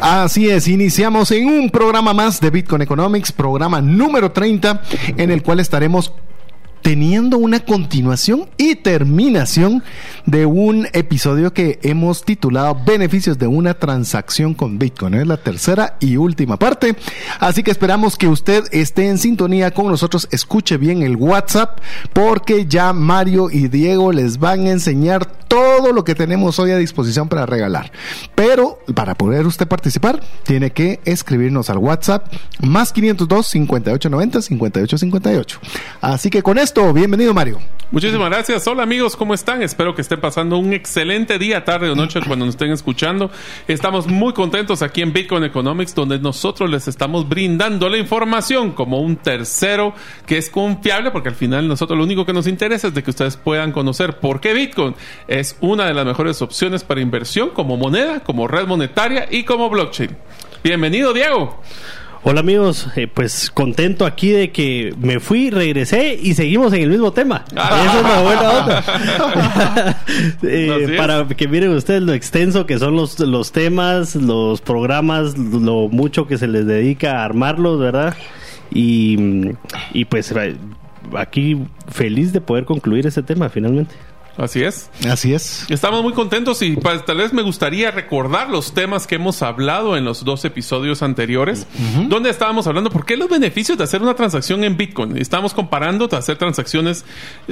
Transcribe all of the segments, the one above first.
Así es, iniciamos en un programa más de Bitcoin Economics, programa número 30, en el cual estaremos teniendo una continuación y terminación de un episodio que hemos titulado Beneficios de una transacción con Bitcoin. Es la tercera y última parte. Así que esperamos que usted esté en sintonía con nosotros, escuche bien el WhatsApp, porque ya Mario y Diego les van a enseñar todo lo que tenemos hoy a disposición para regalar. Pero para poder usted participar, tiene que escribirnos al WhatsApp más 502 5890 5858. Así que con esto, bienvenido Mario. Muchísimas gracias. Hola amigos, ¿cómo están? Espero que estén pasando un excelente día, tarde o noche cuando nos estén escuchando. Estamos muy contentos aquí en Bitcoin Economics, donde nosotros les estamos brindando la información como un tercero que es confiable, porque al final nosotros lo único que nos interesa es de que ustedes puedan conocer por qué Bitcoin es una de las mejores opciones para inversión como moneda, como red monetaria y como blockchain. Bienvenido, Diego. Hola amigos, eh, pues contento aquí de que me fui, regresé y seguimos en el mismo tema. Ah. Esa es la buena onda. Eh, para que miren ustedes lo extenso que son los, los temas, los programas, lo mucho que se les dedica a armarlos, ¿verdad? Y, y pues eh, aquí feliz de poder concluir ese tema finalmente. Así es. Así es. Estamos muy contentos y pues, tal vez me gustaría recordar los temas que hemos hablado en los dos episodios anteriores, donde estábamos hablando por qué los beneficios de hacer una transacción en Bitcoin. Estamos comparando hacer transacciones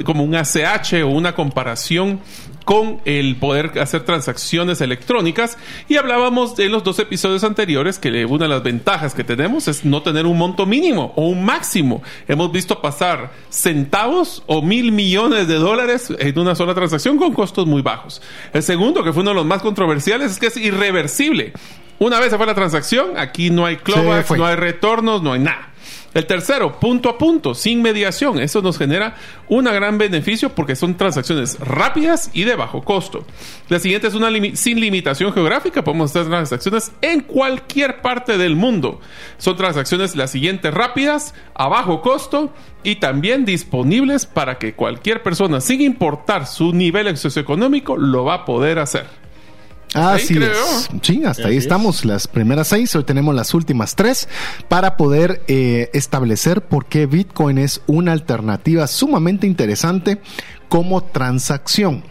como un ACH o una comparación con el poder hacer transacciones electrónicas y hablábamos en los dos episodios anteriores que una de las ventajas que tenemos es no tener un monto mínimo o un máximo. Hemos visto pasar centavos o mil millones de dólares en una sola transacción con costos muy bajos. El segundo, que fue uno de los más controversiales, es que es irreversible. Una vez se fue la transacción, aquí no hay clawbacks, no hay retornos, no hay nada. El tercero, punto a punto, sin mediación. Eso nos genera un gran beneficio porque son transacciones rápidas y de bajo costo. La siguiente es una sin limitación geográfica. Podemos hacer transacciones en cualquier parte del mundo. Son transacciones las siguientes rápidas, a bajo costo y también disponibles para que cualquier persona, sin importar su nivel socioeconómico, lo va a poder hacer. Así es. Sí, hasta ahí estamos. Las primeras seis, hoy tenemos las últimas tres para poder eh, establecer por qué Bitcoin es una alternativa sumamente interesante como transacción.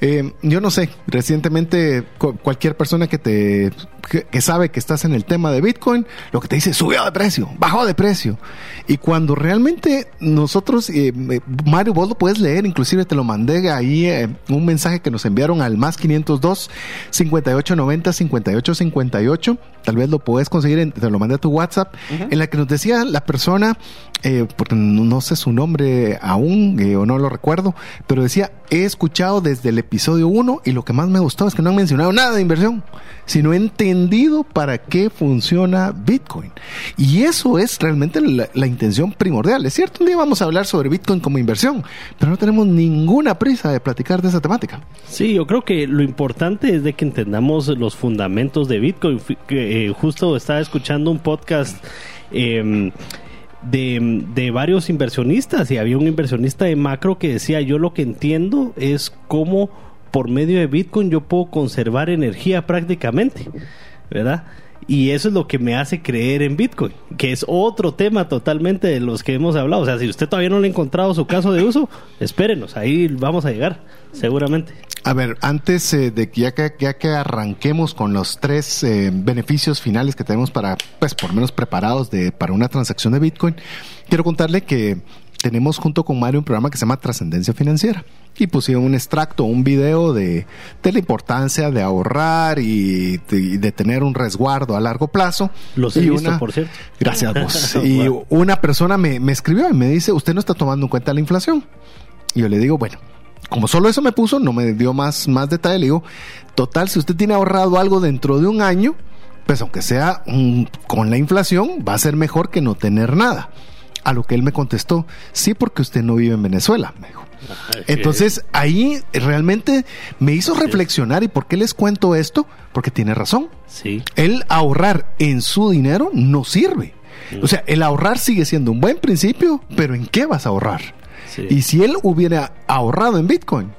Eh, yo no sé, recientemente cualquier persona que te que, sabe que estás en el tema de Bitcoin, lo que te dice subió de precio, bajó de precio. Y cuando realmente nosotros, eh, Mario, vos lo puedes leer, inclusive te lo mandé ahí eh, un mensaje que nos enviaron al más 502 5890 5858. Tal vez lo puedes conseguir, te lo mandé a tu WhatsApp, en la que nos decía la persona, eh, porque no sé su nombre aún o no lo recuerdo, pero decía, he escuchado desde el episodio 1 y lo que más me gustó es que no han mencionado nada de inversión, sino entendido para qué funciona Bitcoin. Y eso es realmente la, intención primordial. Es cierto, un día vamos a hablar sobre Bitcoin como inversión, pero no tenemos ninguna prisa de platicar de esa temática. Sí, yo creo que lo importante es de que entendamos los fundamentos de Bitcoin. Eh, justo estaba escuchando un podcast. De, de, varios inversionistas y había un inversionista de macro que decía yo lo que entiendo es cómo por medio de Bitcoin yo puedo conservar energía prácticamente, ¿verdad? Y eso es lo que me hace creer en Bitcoin, que es otro tema totalmente de los que hemos hablado. O sea, si usted todavía no le ha encontrado su caso de uso, espérenos, ahí vamos a llegar, seguramente. A ver, antes eh, de que ya, que arranquemos con los tres eh, beneficios finales que tenemos para, pues, por menos preparados de, para una transacción de Bitcoin, quiero contarle que tenemos junto con Mario un programa que se llama Trascendencia Financiera. Y pusieron un extracto, un video de, de la importancia de ahorrar y de, tener un resguardo a largo plazo. Los he visto, por cierto. Gracias vos. y una persona me, me escribió y me dice, usted no está tomando en cuenta la inflación. Y yo le digo, bueno, como solo eso me puso, no me dio más, más detalle. Le digo, total, si usted tiene ahorrado algo dentro de un año, pues aunque sea con la inflación, va a ser mejor que no tener nada. A lo que él me contestó, sí, porque usted no vive en Venezuela, me dijo. Entonces ahí realmente me hizo reflexionar y por qué les cuento esto, porque tiene razón. Sí. El ahorrar en su dinero no sirve. O sea, el ahorrar sigue siendo un buen principio, pero ¿en qué vas a ahorrar? Y si él hubiera ahorrado en Bitcoin,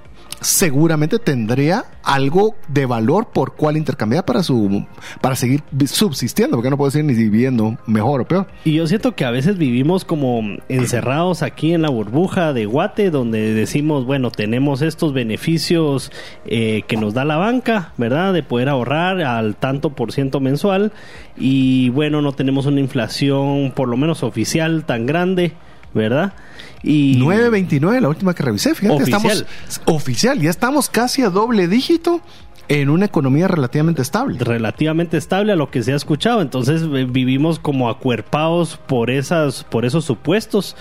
seguramente tendría algo de valor por cual intercambiar para su para seguir subsistiendo, porque no puedo decir ni viviendo mejor o peor. Y yo siento que a veces vivimos como encerrados aquí en la burbuja de Guate, donde decimos, bueno, tenemos estos beneficios eh, que nos da la banca, ¿verdad? De poder ahorrar al tanto por ciento mensual y bueno, no tenemos una inflación por lo menos oficial tan grande. ¿verdad? Y 9.29 la última que revisé, fíjate, oficial. estamos oficial, ya estamos casi a doble dígito en una economía relativamente estable. Relativamente estable a lo que se ha escuchado. Entonces eh, vivimos como acuerpados por esas, por esos supuestos.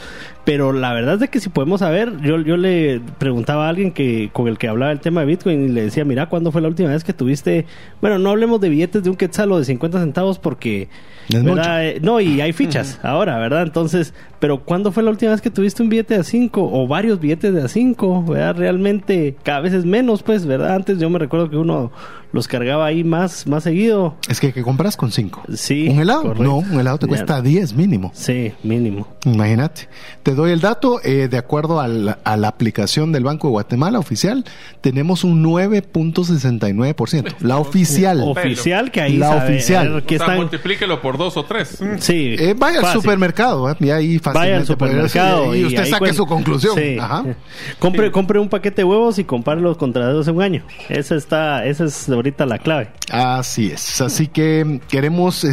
Pero la verdad es que si podemos saber, yo, yo le preguntaba a alguien que con el que hablaba el tema de Bitcoin y le decía, mira, ¿cuándo fue la última vez que tuviste? Bueno, no hablemos de billetes de un quetzal o de 50 centavos porque... Eh, no, y hay fichas ahora, ¿verdad? Entonces, pero ¿cuándo fue la última vez que tuviste un billete de A5 o varios billetes de A5? ¿Verdad? Realmente cada vez es menos, pues, ¿verdad? Antes yo me recuerdo que uno los cargaba ahí más, más seguido. Es que, que compras con 5. Sí. ¿Un helado? No, un helado te cuesta 10 mínimo. Sí, mínimo. Imagínate. Te doy el dato, eh, de acuerdo a la, aplicación del Banco de Guatemala oficial, tenemos un 9.69%. La oficial. Oficial que ahí La oficial. Que multiplíquelo por dos o tres. Sí. Eh, vaya al supermercado, eh, y ahí Vaya al supermercado. y, usted saque su conclusión. Ajá. Compre, compre un paquete de huevos y compárlos contra dos en un año. Esa está, esa es ahorita la clave. Así es. Así que queremos,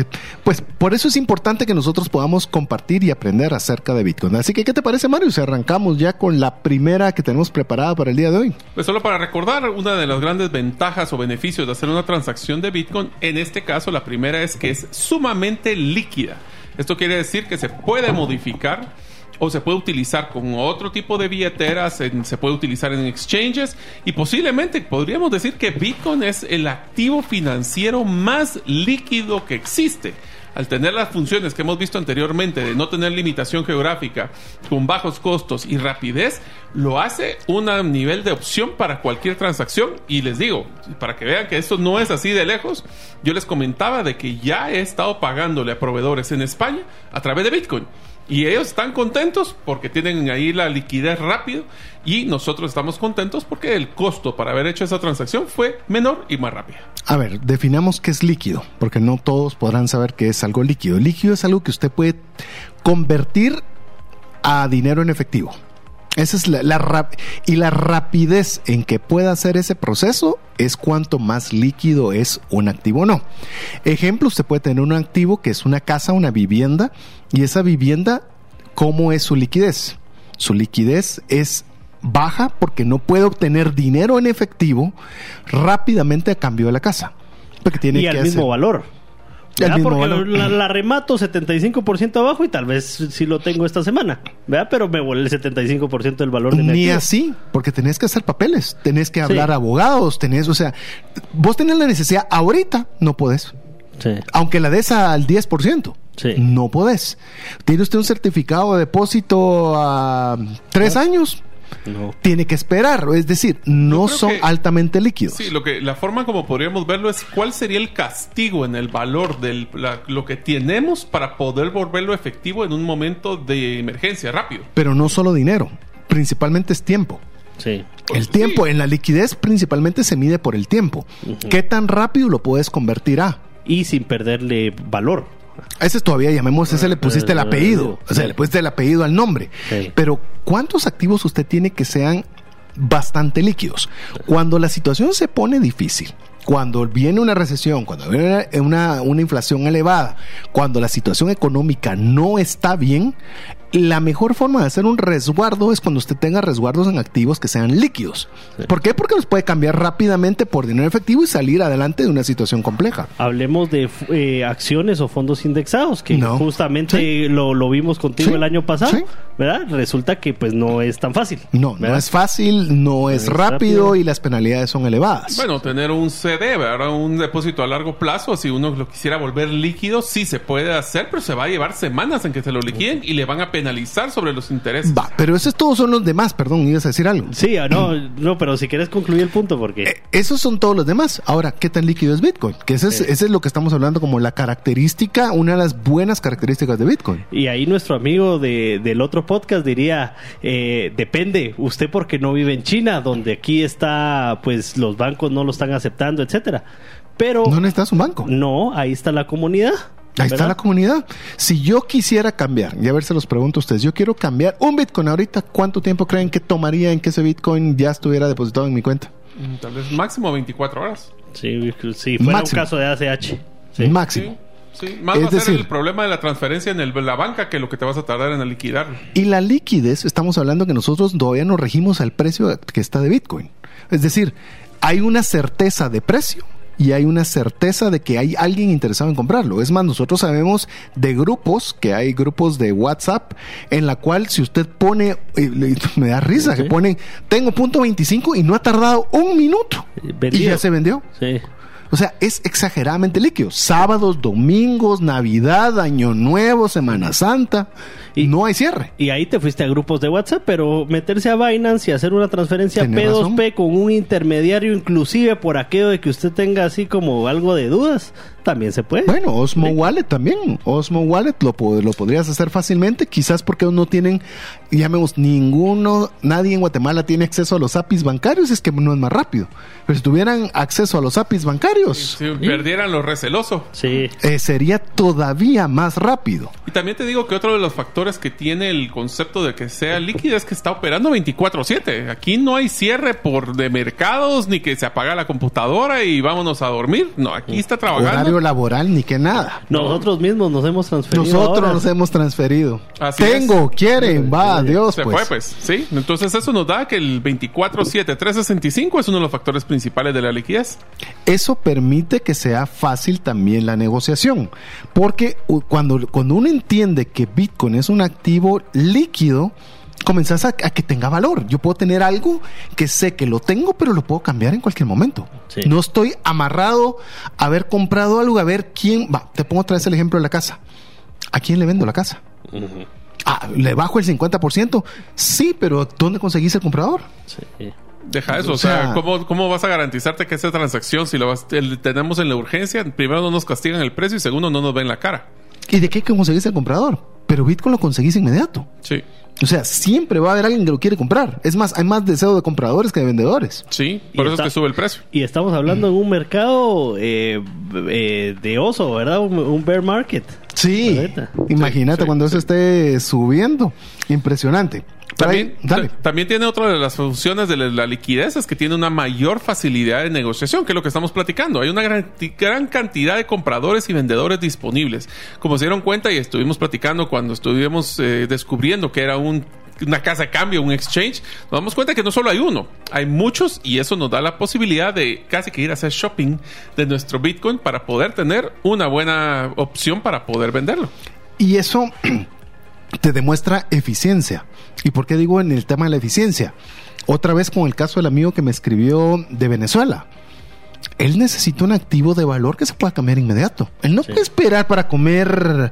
pues por eso es importante que nosotros podamos compartir y aprender acerca de Bitcoin. Así que, ¿qué te parece, Mario? Si arrancamos ya con la primera que tenemos preparada para el día de hoy. Pues solo para recordar, una de las grandes ventajas o beneficios de hacer una transacción de Bitcoin, en este caso, la primera es que es sumamente líquida. Esto quiere decir que se puede modificar o se puede utilizar con otro tipo de billeteras, se puede utilizar en exchanges y posiblemente podríamos decir que Bitcoin es el activo financiero más líquido que existe al tener las funciones que hemos visto anteriormente de no tener limitación geográfica, con bajos costos y rapidez, lo hace un nivel de opción para cualquier transacción. Y les digo, para que vean que esto no es así de lejos, yo les comentaba de que ya he estado pagándole a proveedores en España a través de Bitcoin. Y ellos están contentos porque tienen ahí la liquidez rápido y nosotros estamos contentos porque el costo para haber hecho esa transacción fue menor y más rápida. A ver, definamos qué es líquido, porque no todos podrán saber qué es algo líquido. Líquido es algo que usted puede convertir a dinero en efectivo. Esa es la, y la rapidez en que pueda hacer ese proceso es cuanto más líquido es un activo o no. Ejemplo, usted puede tener un activo que es una casa, una vivienda, y esa vivienda, ¿cómo es su liquidez? Su liquidez es baja porque no puede obtener dinero en efectivo rápidamente a cambio de la casa. Porque tiene y al mismo valor. Porque la, remato 75% abajo y tal vez sí lo tengo esta semana, ¿verdad? Pero me vuelve el 75% del valor de Ni así, porque tenés que hacer papeles, tenés que hablar a abogados, tenés, o sea, vos tenés la necesidad ahorita, no podés. Aunque la des al 10%. No podés. ¿Tiene usted un certificado de depósito a tres años? Tiene que esperar, es decir, no son altamente líquidos. Sí, lo que la forma como podríamos verlo es cuál sería el castigo en el valor de lo que tenemos para poder volverlo efectivo en un momento de emergencia rápido. Pero no solo dinero, principalmente es tiempo. Sí. El tiempo en la liquidez principalmente se mide por el tiempo. ¿Qué tan rápido lo puedes convertir a? Y sin perderle valor. Ese es todavía, llamemos, ese le pusiste el apellido. O sea, le pusiste el apellido al nombre. Pero, ¿cuántos activos usted tiene que sean bastante líquidos? Cuando la situación se pone difícil, cuando viene una recesión, cuando viene una, una, inflación elevada, cuando la situación económica no está bien, la mejor forma de hacer un resguardo es cuando usted tenga resguardos en activos que sean líquidos. ¿Por qué? Porque los puede cambiar rápidamente por dinero efectivo y salir adelante de una situación compleja. Hablemos de eh, acciones o fondos indexados, que justamente lo, vimos contigo el año pasado, ¿verdad? Resulta que pues no es tan fácil. No, no es fácil, no es, rápido, y las penalidades son elevadas. Bueno, tener un USD, ¿verdad? Un depósito a largo plazo, si uno lo quisiera volver líquido, sí se puede hacer, pero se va a llevar semanas en que se lo liquiden y le van a penalizar sobre los intereses. Va, pero esos todos son los demás, perdón, ibas a decir algo. Sí, ah, no, no, pero si quieres concluir el punto, porque... Eh, esos son todos los demás. Ahora, ¿qué tan líquido es Bitcoin? Que ese es, ese es lo que estamos hablando como la característica, una de las buenas características de Bitcoin. Y ahí nuestro amigo de, del otro podcast diría, eh, depende, usted porque no vive en China, donde aquí está, pues los bancos no lo están aceptando, etcétera. Pero... ¿No necesitas un banco? No, ahí está la comunidad. Ahí está la comunidad. Si yo quisiera cambiar, y a ver se los pregunto a ustedes, yo quiero cambiar un Bitcoin ahorita, ¿cuánto tiempo creen que tomaría en que ese Bitcoin ya estuviera depositado en mi cuenta? Mm, tal vez máximo 24 horas. Sí, sí fuera un caso de ACH. Sí. Máximo. Sí. Más va a ser el problema de la transferencia en el, la banca que lo que te vas a tardar en liquidar. Y la liquidez, estamos hablando que nosotros todavía nos regimos al precio que está de Bitcoin. Es decir, hay una certeza de precio y hay una certeza de que hay alguien interesado en comprarlo. Es más, nosotros sabemos de grupos, que hay grupos de WhatsApp, en la cual si usted pone, eh, me da risa, que ponen, tengo punto 25 y no ha tardado un minuto. Y ya se vendió. Sí. O sea, es exageradamente líquido. Sábados, domingos, Navidad, Año Nuevo, Semana Santa. Y no hay cierre. Y ahí te fuiste a grupos de WhatsApp, pero meterse a Binance y hacer una transferencia P2P con un intermediario, inclusive por aquello de que usted tenga así como algo de dudas, también se puede. Bueno, Osmo Wallet también. Osmo Wallet lo, lo podrías hacer fácilmente, quizás porque no tienen, llamemos, ninguno, nadie en Guatemala tiene acceso a los APIs bancarios, es que no es más rápido. Pero si tuvieran acceso a los APIs bancarios, si perdieran lo receloso, sí. Eh, sería todavía más rápido. Y también te digo que otro de los factores que tiene el concepto de que sea líquida es que está operando 24/7. Aquí no hay cierre por de mercados ni que se apaga la computadora y vámonos a dormir. No, aquí está trabajando laboral ni que nada. Nosotros mismos nos hemos transferido. Nosotros nos hemos transferido. Tengo, quieren, va, Dios. Se pues. fue, pues. Sí. Entonces, eso nos da que el 24-7-365 es uno de los factores principales de la liquidez. Eso permite que sea fácil también la negociación. Porque cuando, cuando uno entiende que Bitcoin es un activo líquido, comenzás a, que tenga valor. Yo puedo tener algo que sé que lo tengo, pero lo puedo cambiar en cualquier momento. No estoy amarrado a haber comprado algo, a ver quién. Va, te pongo otra vez el ejemplo de la casa. ¿A quién le vendo la casa? Ah, ¿le bajo el 50%? Sí, pero ¿dónde conseguís el comprador? Sí. Deja eso, o, sea, ¿cómo, vas a garantizarte que esa transacción, si lo tenemos en la urgencia, primero no nos castigan el precio y segundo no nos ven la cara? ¿Y de qué conseguís el comprador? Pero Bitcoin lo conseguís inmediato. Sí. O sea, siempre va a haber alguien que lo quiere comprar. Es más, hay más deseo de compradores que de vendedores. Sí, por eso es que sube el precio. Y estamos hablando de un mercado eh, eh, de oso, ¿verdad? Un, bear market. Sí, imagínate cuando eso esté subiendo. Impresionante. También, también tiene otra de las funciones de la liquidez, es que tiene una mayor facilidad de negociación, que es lo que estamos platicando. Hay una gran, gran cantidad de compradores y vendedores disponibles. Como se dieron cuenta y estuvimos platicando cuando estuvimos eh, descubriendo que era un una casa de cambio, un exchange, nos damos cuenta que no solo hay uno, hay muchos y eso nos da la posibilidad de casi que ir a hacer shopping de nuestro Bitcoin para poder tener una buena opción para poder venderlo. Y eso te demuestra eficiencia. ¿Y por qué digo en el tema de la eficiencia? Otra vez con el caso del amigo que me escribió de Venezuela. Él necesita un activo de valor que se pueda cambiar inmediato. Él no puede esperar para comer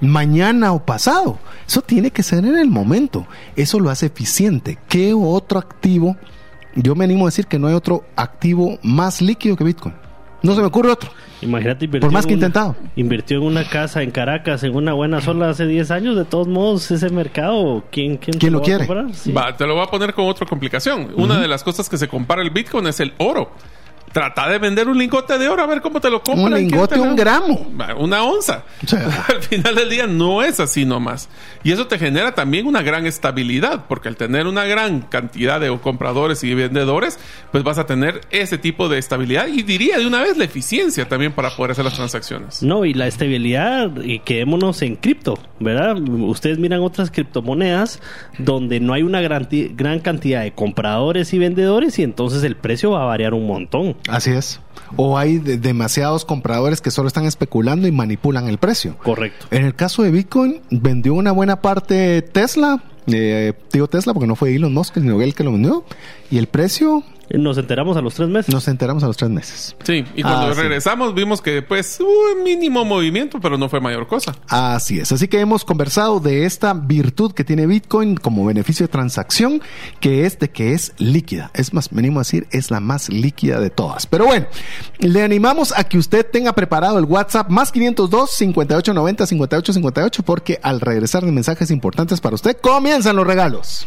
mañana o pasado. Eso tiene que ser en el momento. Eso lo hace eficiente. ¿Qué otro activo? Yo me animo a decir que no hay otro activo más líquido que Bitcoin. No se me ocurre otro. Imagínate Por más que intentado. Invirtió en una casa en Caracas, en una buena zona hace 10 años. De todos modos, ese mercado, ¿quién, quién, lo, quiere? te lo voy a poner con otra complicación. Una de las cosas que se compara el Bitcoin es el oro. Trata de vender un lingote de oro a ver cómo te lo compran. Un lingote, un gramo. Una onza. al final del día no es así nomás. Y eso te genera también una gran estabilidad, porque al tener una gran cantidad de compradores y vendedores, pues vas a tener ese tipo de estabilidad y diría de una vez la eficiencia también para poder hacer las transacciones. No, y la estabilidad, y quedémonos en cripto, ¿verdad? Ustedes miran otras criptomonedas donde no hay una gran, gran cantidad de compradores y vendedores y entonces el precio va a variar un montón. Así es. O hay demasiados compradores que solo están especulando y manipulan el precio. Correcto. En el caso de Bitcoin, vendió una buena parte Tesla. Eh, digo Tesla porque no fue Elon Musk, sino él que lo vendió. Y el precio Nos enteramos a los tres meses. Nos enteramos a los tres meses. Sí, y cuando ah, regresamos vimos que pues hubo un mínimo movimiento, pero no fue mayor cosa. Así es. Así que hemos conversado de esta virtud que tiene Bitcoin como beneficio de transacción, que es de que es líquida. Es más, venimos a decir, es la más líquida de todas. Pero bueno, le animamos a que usted tenga preparado el WhatsApp más 502 5890 5858 porque al regresar de mensajes importantes para usted comienzan los regalos.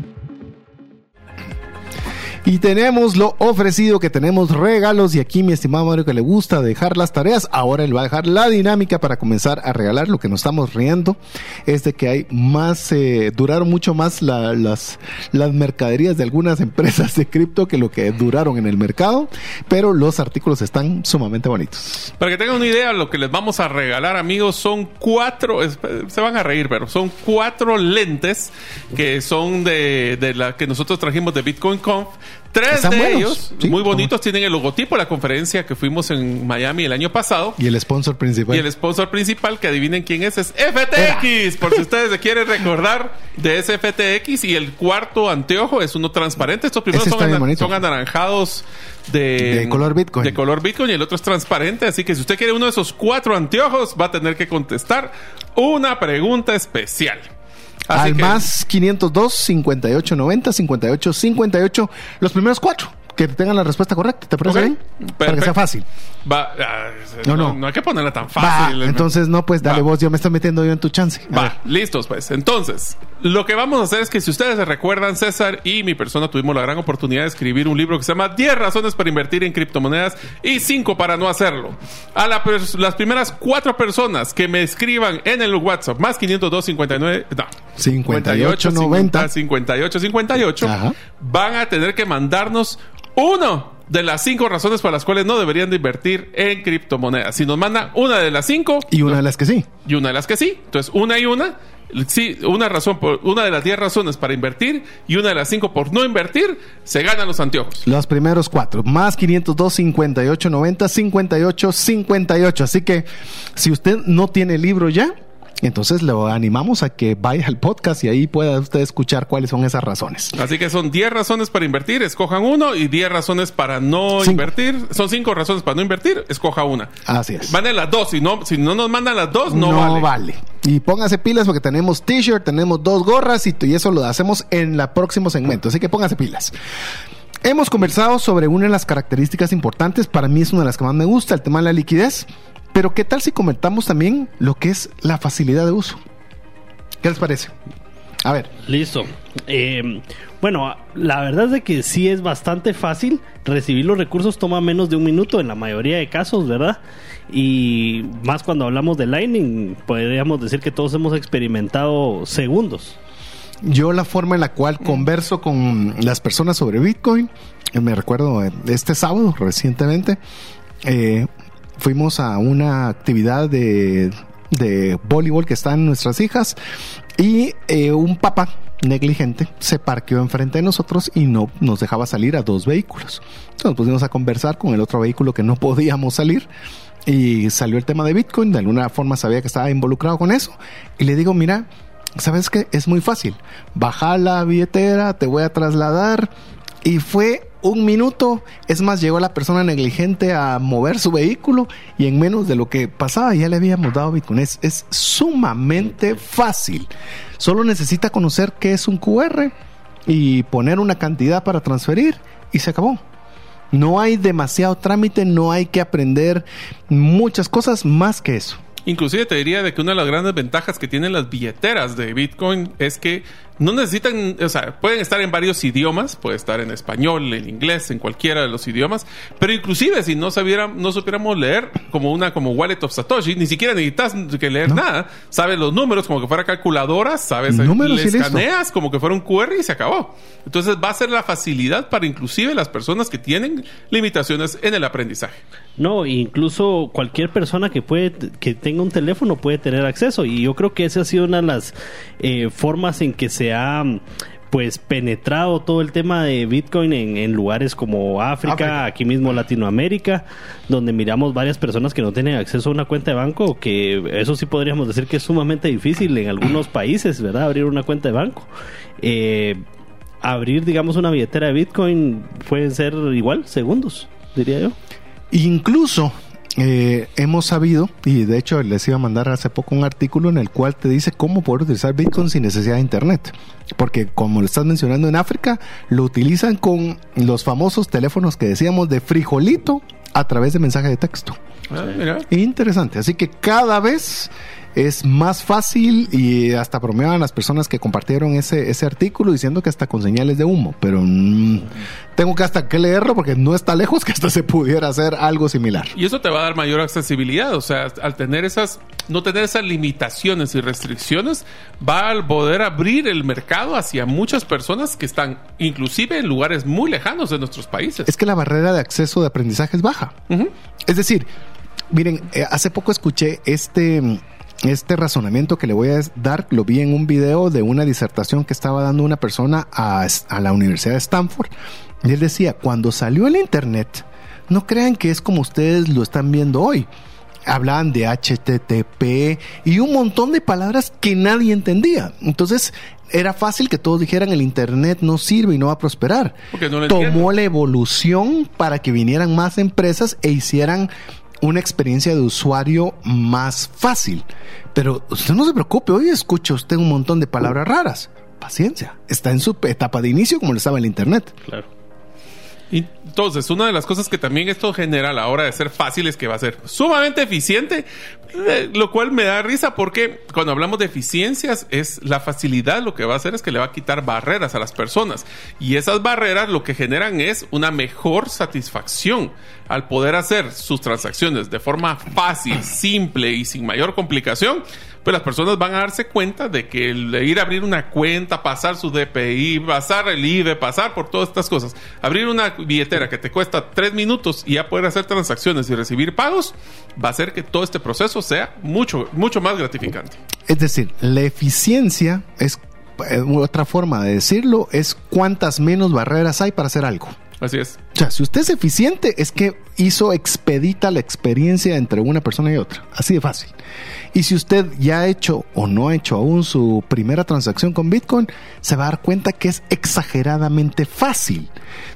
Y tenemos lo ofrecido, que tenemos regalos. Y aquí mi estimado Mario que le gusta dejar las tareas, ahora él va a dejar la dinámica para comenzar a regalar. Lo que nos estamos riendo es de que hay más, eh, duraron mucho más las, las mercaderías de algunas empresas de cripto que lo que duraron en el mercado. Pero los artículos están sumamente bonitos. Para que tengan una idea, lo que les vamos a regalar, amigos, son cuatro, se van a reír, pero son cuatro lentes que son de, de la que nosotros trajimos de Bitcoin Conf Tres de ellos, muy bonitos, tienen el logotipo de la conferencia que fuimos en Miami el año pasado. Y el sponsor principal. Y el sponsor principal, que adivinen quién es, es FTX. Por si ustedes se quieren recordar de ese FTX. Y el cuarto anteojo es uno transparente. Estos primeros son, anaranjados de, de, color Bitcoin. De color Bitcoin y el otro es transparente. Así que si usted quiere uno de esos cuatro anteojos, va a tener que contestar una pregunta especial al más 502 58 90 58 58 los primeros cuatro que tengan la respuesta correcta. ¿Te parece bien? Para que sea fácil. Va, ah, no, no, no, hay que ponerla tan fácil. entonces, no, pues dale vos, yo me estoy metiendo yo en tu chance. Va, listos, pues. Entonces, lo que vamos a hacer es que si ustedes se recuerdan, César y mi persona tuvimos la gran oportunidad de escribir un libro que se llama 10 razones para invertir en criptomonedas y 5 para no hacerlo. A las primeras cuatro personas que me escriban en el WhatsApp, más 502 59, no, 58 90 58 58, van a tener que mandarnos uno de las cinco razones por las cuales no deberían de invertir en criptomonedas. Si nos mandan una de las cinco. Y una de las que sí. Y una de las que sí. Entonces, una y una. Sí, una razón por, una de las diez razones para invertir y una de las cinco por no invertir, se ganan los anteojos. Los primeros cuatro. Más 502, 58, 90, 58, 58. Así que, si usted no tiene libro ya, entonces le animamos a que vaya al podcast y ahí pueda usted escuchar cuáles son esas razones. Así que son 10 razones para invertir, escojan uno, y 10 razones para no invertir. Son 5 razones para no invertir, escoja una. Así es. Van las dos, si no, si no nos mandan las dos, no, no vale. Y póngase pilas porque tenemos t-shirt, tenemos dos gorras y, y eso lo hacemos en el próximo segmento. Así que póngase pilas. Hemos conversado sobre una de las características importantes, para mí es una de las que más me gusta, el tema de la liquidez. Pero ¿qué tal si comentamos también lo que es la facilidad de uso? ¿Qué les parece? A ver. Listo. Eh, bueno, la verdad es de que sí es bastante fácil. Recibir los recursos toma menos de un minuto en la mayoría de casos, ¿verdad? Y más cuando hablamos de Lightning, podríamos decir que todos hemos experimentado segundos. Yo la forma en la cual converso con las personas sobre Bitcoin, eh, me recuerdo eh, este sábado recientemente, eh, fuimos a una actividad de, de voleibol que están nuestras hijas y eh, un papá negligente se parqueó enfrente de nosotros y no nos dejaba salir a dos vehículos. Nos pusimos a conversar con el otro vehículo que no podíamos salir y salió el tema de Bitcoin, de alguna forma sabía que estaba involucrado con eso y le digo, mira, ¿sabes qué? Es muy fácil, baja la billetera, te voy a trasladar y fue un minuto. Es más, llegó la persona negligente a mover su vehículo y en menos de lo que pasaba ya le habíamos dado Bitcoin. Es, sumamente fácil. Solo necesita conocer qué es un QR y poner una cantidad para transferir y se acabó. No hay demasiado trámite, no hay que aprender muchas cosas más que eso. Inclusive te diría de que una de las grandes ventajas que tienen las billeteras de Bitcoin es que no necesitan, o sea, pueden estar en varios idiomas, puede estar en español, en inglés, en cualquiera de los idiomas, pero inclusive si no no supiéramos leer como una como Wallet of Satoshi, ni siquiera necesitas que leer nada, sabes los números como que fuera calculadora, sabes, números le escaneas como que fuera un QR y se acabó. Entonces va a ser la facilidad para inclusive las personas que tienen limitaciones en el aprendizaje. No, incluso cualquier persona que puede que tenga un teléfono puede tener acceso y yo creo que esa ha sido una de las eh, formas en que se ha pues penetrado todo el tema de Bitcoin en, lugares como África, aquí mismo Latinoamérica, donde miramos varias personas que no tienen acceso a una cuenta de banco, que eso sí podríamos decir que es sumamente difícil en algunos países, ¿verdad? Abrir una cuenta de banco. Eh, abrir, digamos, una billetera de Bitcoin pueden ser igual, segundos, diría yo. Incluso eh, hemos sabido, y de hecho les iba a mandar hace poco un artículo en el cual te dice cómo poder utilizar Bitcoin sin necesidad de Internet. Porque como lo estás mencionando en África, lo utilizan con los famosos teléfonos que decíamos de frijolito a través de mensaje de texto. Ah, Interesante. Así que cada vez es más fácil y hasta bromeaban las personas que compartieron ese, ese artículo diciendo que hasta con señales de humo, pero tengo que hasta que leerlo porque no está lejos que hasta se pudiera hacer algo similar. Y eso te va a dar mayor accesibilidad, o sea, al tener esas, no tener esas limitaciones y restricciones, va a poder abrir el mercado hacia muchas personas que están inclusive en lugares muy lejanos de nuestros países. Es que la barrera de acceso de aprendizaje es baja. Es decir, miren, eh, hace poco escuché este este razonamiento que le voy a dar lo vi en un video de una disertación que estaba dando una persona a, la Universidad de Stanford. Y él decía, cuando salió el Internet, no crean que es como ustedes lo están viendo hoy. Hablaban de HTTP y un montón de palabras que nadie entendía. Entonces, era fácil que todos dijeran el Internet no sirve y no va a prosperar. Tomó la evolución para que vinieran más empresas e hicieran una experiencia de usuario más fácil. Pero usted no se preocupe, hoy escucha usted un montón de palabras raras. Paciencia, está en su etapa de inicio como lo estaba el Internet. Claro. Entonces, una de las cosas que también esto genera a la hora de ser fácil es que va a ser sumamente eficiente, lo cual me da risa porque cuando hablamos de eficiencias es la facilidad lo que va a hacer es que le va a quitar barreras a las personas. Y esas barreras lo que generan es una mejor satisfacción al poder hacer sus transacciones de forma fácil, simple y sin mayor complicación pues las personas van a darse cuenta de que el ir a abrir una cuenta, pasar su DPI, pasar el IBE, pasar por todas estas cosas, abrir una billetera que te cuesta tres minutos y ya poder hacer transacciones y recibir pagos, va a hacer que todo este proceso sea mucho, mucho más gratificante. Es decir, la eficiencia es eh, otra forma de decirlo, es cuántas menos barreras hay para hacer algo. Así es. O sea, si usted es eficiente, es que hizo expedita la experiencia entre una persona y otra. Así de fácil. Y si usted ya ha hecho o no ha hecho aún su primera transacción con Bitcoin, se va a dar cuenta que es exageradamente fácil.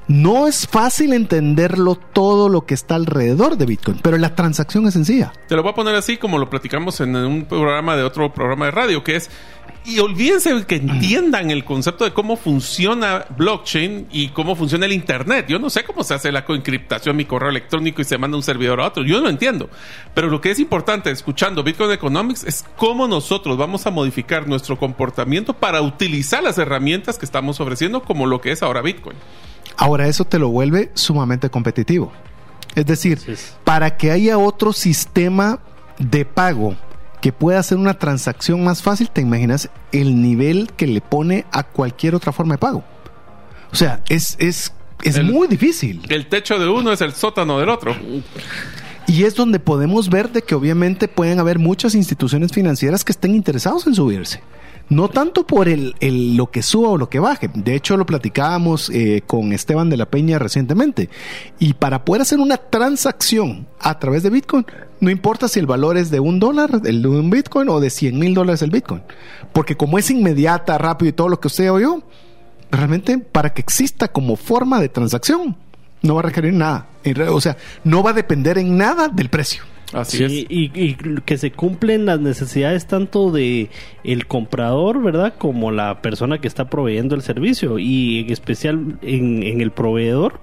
No es fácil entenderlo todo lo que está alrededor de Bitcoin, pero la transacción es sencilla. Te lo voy a poner así como lo platicamos en un programa de otro programa de radio, que es y olvídense que entiendan el concepto de cómo funciona blockchain y cómo funciona el Internet. Yo no sé cómo se hace la coencriptación, mi correo electrónico y se manda un servidor a otro. Yo no entiendo. Pero lo que es importante, escuchando Bitcoin Economics, es cómo nosotros vamos a modificar nuestro comportamiento para utilizar las herramientas que estamos ofreciendo, como lo que es ahora Bitcoin. Ahora, eso te lo vuelve sumamente competitivo. Es decir, para que haya otro sistema de pago que pueda hacer una transacción más fácil, te imaginas el nivel que le pone a cualquier otra forma de pago. O sea, es, es, es muy difícil. El techo de uno es el sótano del otro. Y es donde podemos ver de que obviamente pueden haber muchas instituciones financieras que estén interesados en subirse. No tanto por el, lo que suba o lo que baje. De hecho, lo platicábamos eh, con Esteban de la Peña recientemente. Y para poder hacer una transacción a través de Bitcoin, no importa si el valor es de un dólar, el de un Bitcoin, o de 100 mil dólares el Bitcoin. Porque como es inmediata, rápido y todo lo que usted oyó, realmente para que exista como forma de transacción, no va a requerir nada. O sea, no va a depender en nada del precio. Así es. Y, y, que se cumplen las necesidades tanto de el comprador, ¿verdad? Como la persona que está proveyendo el servicio. Y en especial en, en el proveedor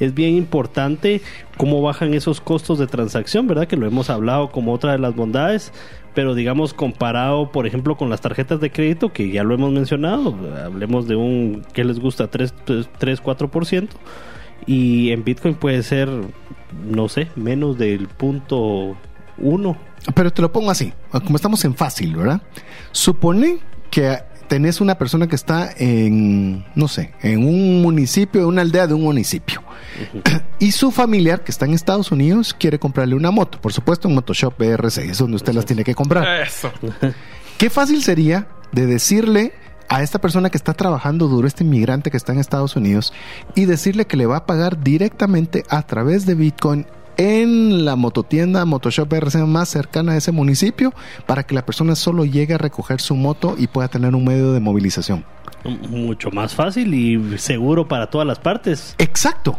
es bien importante cómo bajan esos costos de transacción, ¿verdad? Que lo hemos hablado como otra de las bondades pero digamos comparado por ejemplo con las tarjetas de crédito que ya lo hemos mencionado hablemos de un que les gusta 3, 3 4% y en Bitcoin puede ser, no sé, menos del punto uno. Pero te lo pongo así, como estamos en fácil, ¿verdad? Supone que tenés una persona que está en, no sé, en un municipio, en una aldea de un municipio. Y su familiar, que está en Estados Unidos, quiere comprarle una moto. Por supuesto, un Motoshop BRC, es donde usted las tiene que comprar. Eso. Qué fácil sería de decirle a esta persona que está trabajando duro, este inmigrante que está en Estados Unidos, y decirle que le va a pagar directamente a través de Bitcoin en la mototienda Motoshop RC más cercana a ese municipio para que la persona solo llegue a recoger su moto y pueda tener un medio de movilización. Mucho más fácil y seguro para todas las partes. Exacto.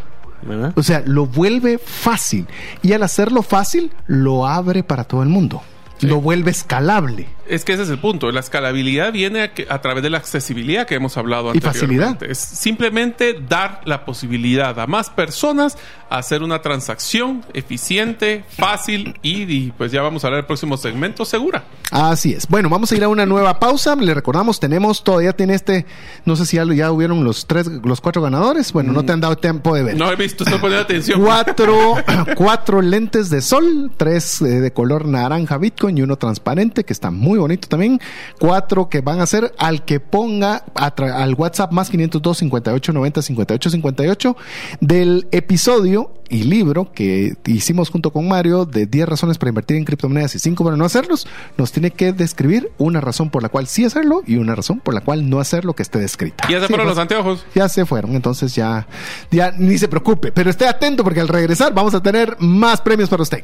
O sea, lo vuelve fácil y al hacerlo fácil lo abre para todo el mundo. Lo vuelve escalable. Es que ese es el punto. La escalabilidad viene a, través de la accesibilidad que hemos hablado anteriormente. Y facilidad. Es simplemente dar la posibilidad a más personas a hacer una transacción eficiente, fácil y, pues ya vamos a ver el próximo segmento segura. Así es. Bueno, vamos a ir a una nueva pausa. Le recordamos, tenemos, todavía tiene este, no sé si ya, ya hubieron los tres, los cuatro ganadores. Bueno, no te han dado tiempo de ver. No he visto, estoy poniendo atención. Cuatro, cuatro lentes de sol, tres eh, de color naranja Bitcoin y uno transparente que está muy bonito también. Cuatro que van a ser al que ponga al WhatsApp más 502 58 90 58 58 del episodio y libro que hicimos junto con Mario de 10 razones para invertir en criptomonedas y 5 para no hacerlos, nos tiene que describir una razón por la cual sí hacerlo y una razón por la cual no hacerlo que esté descrita. Ya se fueron los anteojos. Ya se fueron, entonces ya, ya ni se preocupe, pero esté atento porque al regresar vamos a tener más premios para usted.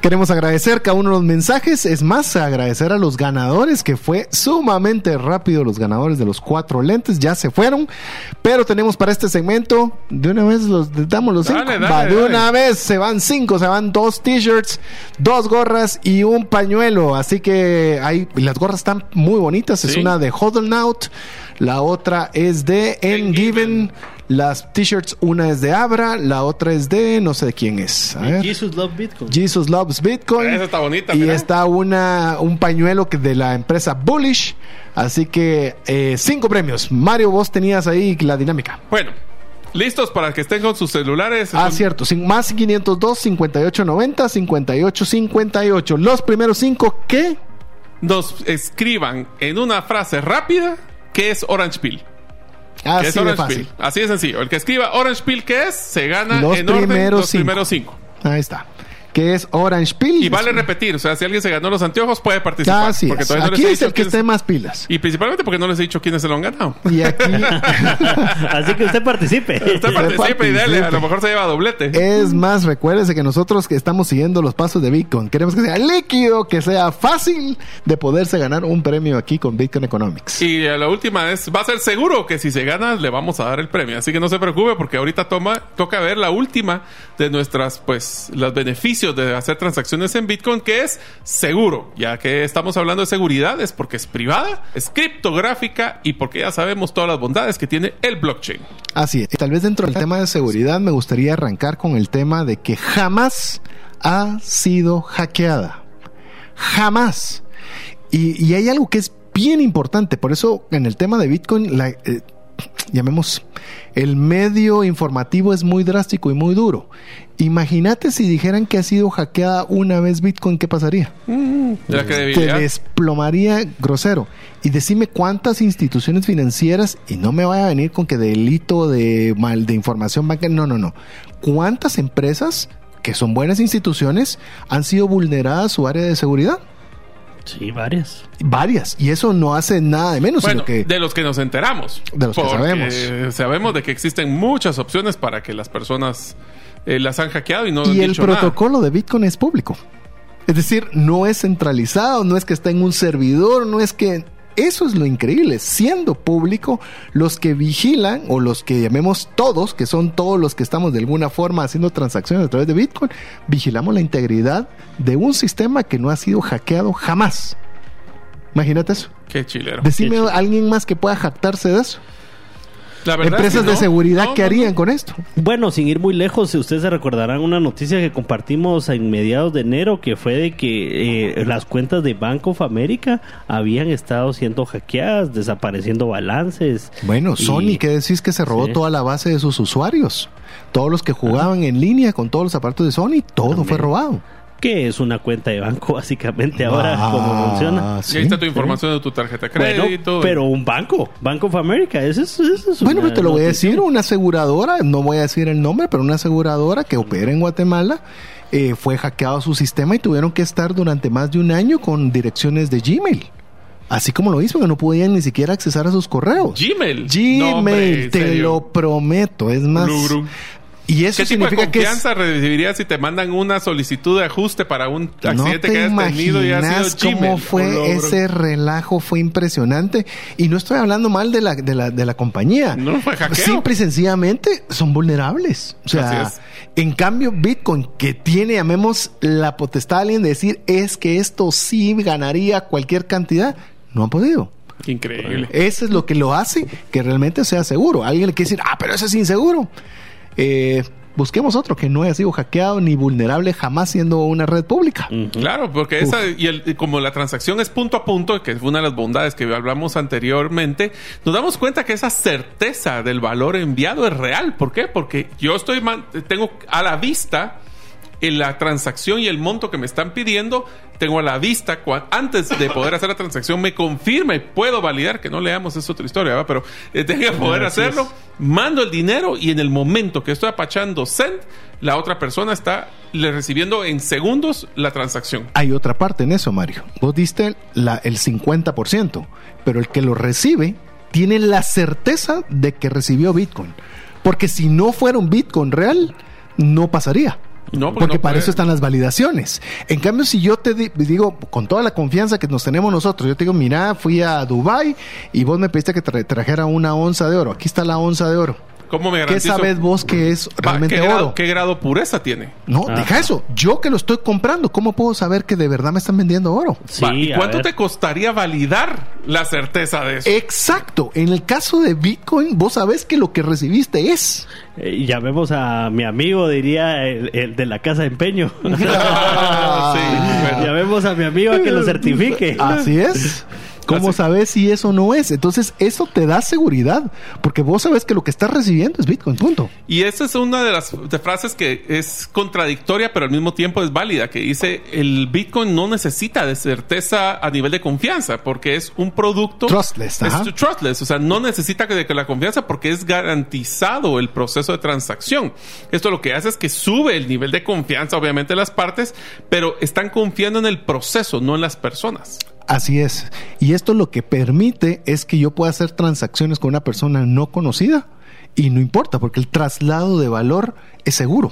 Queremos agradecer cada uno de los mensajes. Es más, agradecer a los ganadores, que fue sumamente rápido. Los ganadores de los cuatro lentes ya se fueron. Pero tenemos para este segmento, de una vez los damos los cinco. de una vez se van cinco, se van dos t-shirts, dos gorras y un pañuelo. Así que hay, las gorras están muy bonitas. Es una de Hodlnaut, la otra es de Engiven. Las t-shirts, una es de Abra, la otra es de no sé de quién es. Jesus Loves Bitcoin. Jesus Loves Bitcoin. Esa está bonita. Y está una, un pañuelo que de la empresa Bullish. Así que eh, cinco premios. Mario, vos tenías ahí la dinámica. Bueno, ¿Listos para que estén con sus celulares? Ah, cierto. Sin, más 502 5890 5858. Los primeros cinco que nos escriban en una frase rápida qué es Orange Pill. Así de fácil. Así de sencillo. El que escriba Orange Pill, ¿qué es? Se gana los en orden los primeros cinco. Ahí está que es Orange Pill. Y vale repetir, o sea, si alguien se ganó los anteojos puede participar. Así porque es. Aquí es el que esté más pilas. Y principalmente porque no les he dicho quiénes se lo han ganado. Y aquí... Así que usted participe. Usted participe, y dale, a lo mejor se lleva doblete. Es más, recuérdese que nosotros que estamos siguiendo los pasos de Bitcoin, queremos que sea líquido, que sea fácil de poderse ganar un premio aquí con Bitcoin Economics. Y la última es, va a ser seguro que si se gana le vamos a dar el premio. Así que no se preocupe porque ahorita toma, toca ver la última de nuestras, pues, los beneficios de hacer transacciones en Bitcoin, que es seguro, ya que estamos hablando de seguridad, es porque es privada, es criptográfica y porque ya sabemos todas las bondades que tiene el blockchain. Así es. Tal vez dentro del tema de seguridad me gustaría arrancar con el tema de que jamás ha sido hackeada. Jamás. Y, y hay algo que es bien importante. Por eso en el tema de Bitcoin, la, eh, llamemos, el medio informativo es muy drástico y muy duro. Imagínate si dijeran que ha sido hackeada una vez Bitcoin, ¿qué pasaría? Mm, la Te desplomaría grosero. Y decime cuántas instituciones financieras, y no me vaya a venir con que delito de mal de información bancaria, no, no, no. ¿Cuántas empresas que son buenas instituciones han sido vulneradas su área de seguridad? Sí, varias. Varias. Y eso no hace nada de menos. Bueno, que, de los que nos enteramos. De los que sabemos. Sabemos de que existen muchas opciones para que las personas eh, las han hackeado y no Y el protocolo de Bitcoin es público. Es decir, no es centralizado, no es que está en un servidor, no es que eso es lo increíble. Siendo público, los que vigilan o los que llamemos todos, que son todos los que estamos de alguna forma haciendo transacciones a través de Bitcoin, vigilamos la integridad de un sistema que no ha sido hackeado jamás. Imagínate eso. Qué chilero. Decime a alguien más que pueda jactarse de eso. Empresas de seguridad, ¿qué harían con esto? Bueno, sin ir muy lejos, ustedes se recordarán una noticia que compartimos en mediados de enero, que fue de que eh, las cuentas de Bank of America habían estado siendo hackeadas, desapareciendo balances. Bueno, Sony, ¿qué decís que se robó toda la base de sus usuarios? Todos los que jugaban en línea con todos los aparatos de Sony, todo fue robado que es una cuenta de banco básicamente ahora como funciona. Y ahí está tu información de tu tarjeta de crédito. pero un banco, Bank of America, eso es, Bueno, pues te lo voy a decir, una aseguradora, no voy a decir el nombre, pero una aseguradora que opera en Guatemala eh, fue hackeado su sistema y tuvieron que estar durante más de un año con direcciones de Gmail. Así como lo hizo, que no podían ni siquiera accesar a sus correos. Gmail. Gmail, te lo prometo. Es más, y eso ¿Qué significa tipo de confianza recibirías si te mandan una solicitud de ajuste para un accidente que hayas tenido y ha sido cómo fue ese relajo? Fue impresionante. Y no estoy hablando mal de la, de la, de la compañía. No fue hackeo. Simple y sencillamente son vulnerables. O sea, en cambio, Bitcoin, que tiene, llamemos, la potestad de alguien de decir es que esto sí ganaría cualquier cantidad, no han podido. increíble. Eso es lo que lo hace que realmente sea seguro. Alguien le quiere decir, ah, pero eso es inseguro. Eh, busquemos otro que no haya sido hackeado ni vulnerable jamás siendo una red pública. Claro, porque esa, y como la transacción es punto a punto, que es una de las bondades que hablamos anteriormente, nos damos cuenta que esa certeza del valor enviado es real. ¿Por qué? Porque yo estoy, tengo a la vista en la transacción y el monto que me están pidiendo, tengo a la vista, antes de poder hacer la transacción, me confirma y puedo validar, que no leamos, es otra historia, pero eh, tengo que poder hacerlo, mando el dinero y en el momento que estoy apachando send, la otra persona está le recibiendo en segundos la transacción. Hay otra parte en eso, Mario. Vos diste la, el 50%, pero el que lo recibe tiene la certeza de que recibió Bitcoin. Porque si no fuera un Bitcoin real, no pasaría. No, porque para eso están las validaciones. En cambio, si yo te digo con toda la confianza que nos tenemos nosotros, yo te digo, mira, fui a Dubai y vos me pediste que trajera una onza de oro. Aquí está la onza de oro. ¿Cómo me ¿Qué sabes vos que es realmente ¿qué grado, ¿Qué grado pureza tiene? No, deja eso. Yo que lo estoy comprando, ¿cómo puedo saber que de verdad me están vendiendo oro? ¿Y cuánto te costaría validar la certeza de eso? Exacto. En el caso de Bitcoin, vos sabés que lo que recibiste es. Eh, llamemos a mi amigo, diría el, de la casa de empeño. sí, Llamemos a mi amigo a que lo certifique. Así es. ¿Cómo sabes si eso no es? Entonces, eso te da seguridad, porque vos sabes que lo que estás recibiendo es Bitcoin, punto. Y esa es una de las frases que es contradictoria, pero al mismo tiempo es válida, que dice, el Bitcoin no necesita de certeza a nivel de confianza, porque es un producto... Trustless. Es trustless, o sea, no necesita de que la confianza porque es garantizado el proceso de transacción. Esto lo que hace es que sube el nivel de confianza, obviamente, de las partes, pero están confiando en el proceso, no en las personas. Así es. Y esto lo que permite es que yo pueda hacer transacciones con una persona no conocida y no importa porque el traslado de valor es seguro.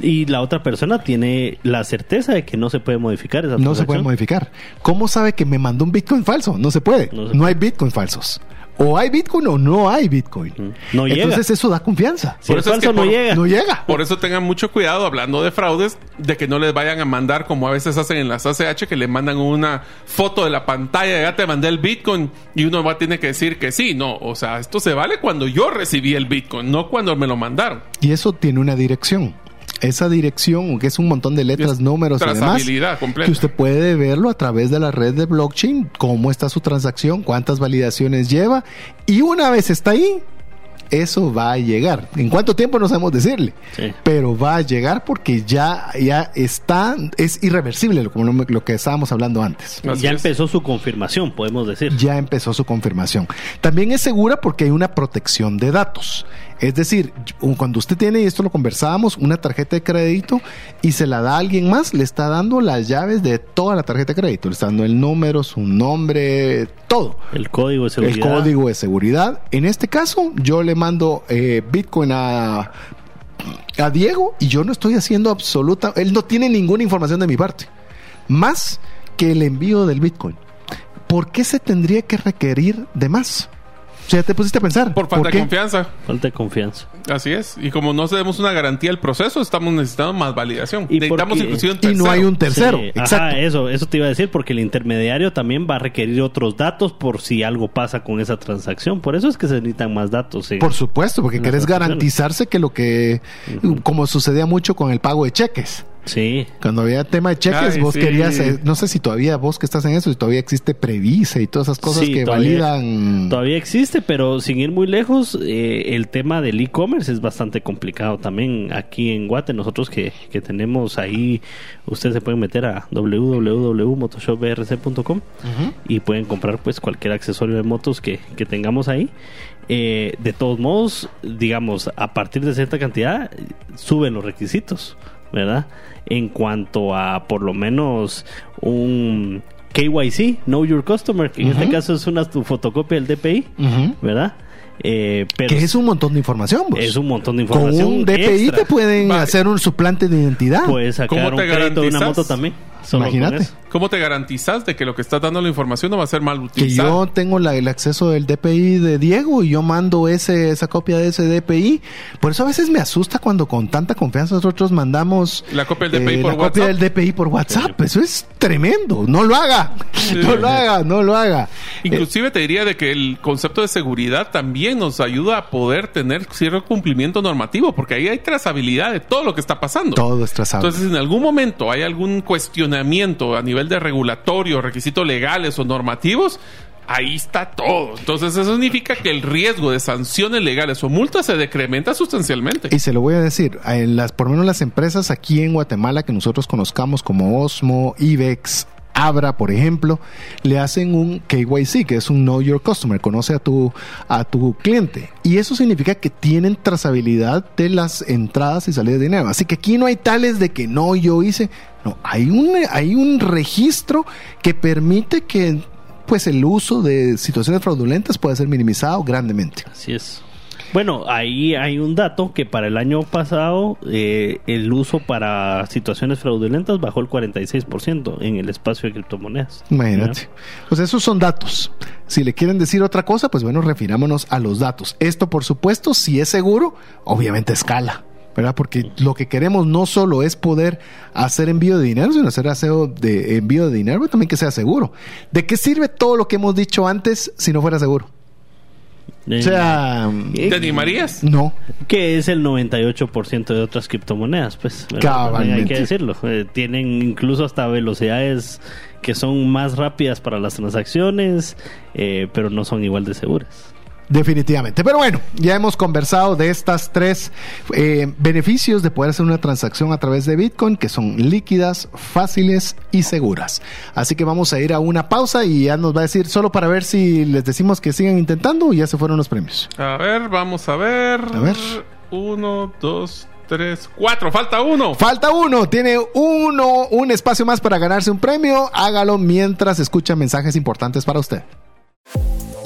Y la otra persona tiene la certeza de que no se puede modificar esa No se puede modificar. ¿Cómo sabe que me mandó un Bitcoin falso? No se puede. no hay Bitcoin falsos o hay Bitcoin o no hay Bitcoin. No llega. Entonces eso da confianza. por eso es que no, llega. no llega. Por eso tengan mucho cuidado hablando de fraudes, de que no les vayan a mandar como a veces hacen en las ACH, que le mandan una foto de la pantalla, ya te mandé el Bitcoin y uno va a tener que decir que sí. No, o sea, esto se vale cuando yo recibí el Bitcoin, no cuando me lo mandaron. Y eso tiene una dirección. Esa dirección, que es un montón de letras, números y demás, completa. que usted puede verlo a través de la red de blockchain, cómo está su transacción, cuántas validaciones lleva, y una vez está ahí, eso va a llegar. ¿En cuánto tiempo no sabemos decirle? Pero va a llegar porque ya, ya está, es irreversible como lo, que estábamos hablando antes. ya empezó su confirmación, podemos decir. Ya empezó su confirmación. También es segura porque hay una protección de datos. Es decir, cuando usted tiene, y esto lo conversábamos, una tarjeta de crédito y se la da a alguien más, le está dando las llaves de toda la tarjeta de crédito. Le está dando el número, su nombre, todo. El código de seguridad. El código de seguridad. En este caso, yo le mando eh, Bitcoin a a Diego y yo no estoy haciendo absoluta, él no tiene ninguna información de mi parte, más que el envío del Bitcoin. ¿Por qué se tendría que requerir de más? Ya te pusiste a pensar. Por falta de confianza. Falta de confianza. Así es. Y como no tenemos una garantía del proceso, estamos necesitando más validación. Y, Necesitamos y no hay un tercero. Exacto. eso, eso te iba a decir, porque el intermediario también va a requerir otros datos por si algo pasa con esa transacción. Por eso es que se necesitan más datos. por supuesto, porque querés garantizarse que lo que, como sucedía mucho con el pago de cheques. Sí. Cuando había tema de cheques, vos querías, eh, no sé si todavía vos que estás en eso, si todavía existe Previsa y todas esas cosas que validan. Todavía existe, pero sin ir muy lejos, eh, el tema del e-commerce es bastante complicado también aquí en Guate. Nosotros que, que tenemos ahí, ustedes se pueden meter a www.motoshopbrc.com y pueden comprar pues cualquier accesorio de motos que, que tengamos ahí. Eh, de todos modos, digamos, a partir de cierta cantidad, suben los requisitos. ¿Verdad? En cuanto a por lo menos un KYC, Know Your Customer, que en este caso es una tu fotocopia del DPI, ¿verdad? Eh, pero que es un montón de información. Es un montón de información. Con un DPI te pueden hacer un suplante de identidad. Puedes sacar un crédito de una moto también. Imagínate. ¿Cómo te garantizas de que lo que está dando la información no va a ser mal utilizado? Que yo tengo el acceso del DPI de Diego y yo mando ese, esa copia de ese DPI. Por eso a veces me asusta cuando con tanta confianza nosotros mandamos la copia del DPI, eh, por, la copia del DPI por WhatsApp. Eso es tremendo. No lo haga. No lo haga, no lo haga. Inclusive te diría de que el concepto de seguridad también nos ayuda a poder tener cierto cumplimiento normativo, porque ahí hay trazabilidad de todo lo que está pasando. Todo es trazable. Entonces, en algún momento hay algún cuestionamiento a nivel de regulatorio, requisitos legales o normativos, ahí está todo. Entonces eso significa que el riesgo de sanciones legales o multas se decrementa sustancialmente. Y se lo voy a decir, en las, por menos las empresas aquí en Guatemala que nosotros conozcamos como Osmo, IBEX, Abra, por ejemplo, le hacen un KYC, que es un Know Your Customer, conoce a tu, a tu cliente. Y eso significa que tienen trazabilidad de las entradas y salidas de dinero. Así que aquí no hay tales de que no, yo hice. No, hay un, hay un registro que permite que pues el uso de situaciones fraudulentas pueda ser minimizado grandemente. Así es. Bueno, ahí hay un dato que para el año pasado eh, el uso para situaciones fraudulentas bajó el 46% en el espacio de criptomonedas. Imagínate. Pues esos son datos. Si le quieren decir otra cosa, pues bueno, refirámonos a los datos. Esto, por supuesto, si es seguro, obviamente escala. ¿Verdad? Porque lo que queremos no solo es poder hacer envío de dinero, sino hacer aseo de envío de dinero, pero también que sea seguro. ¿De qué sirve todo lo que hemos dicho antes si no fuera seguro? O sea, ¿te animarías? No. Que es el 98% de otras criptomonedas, pues. Hay que decirlo. Eh, tienen incluso hasta velocidades que son más rápidas para las transacciones, eh, pero no son igual de seguras. Definitivamente. Pero bueno, ya hemos conversado de estas tres eh, beneficios de poder hacer una transacción a través de Bitcoin que son líquidas, fáciles y seguras. Así que vamos a ir a una pausa y ya nos va a decir solo para ver si les decimos que sigan intentando o ya se fueron los premios. A ver, vamos a ver. A ver. Uno, dos, tres, cuatro. Falta uno. Falta uno. Tiene uno, un espacio más para ganarse un premio. Hágalo mientras escucha mensajes importantes para usted.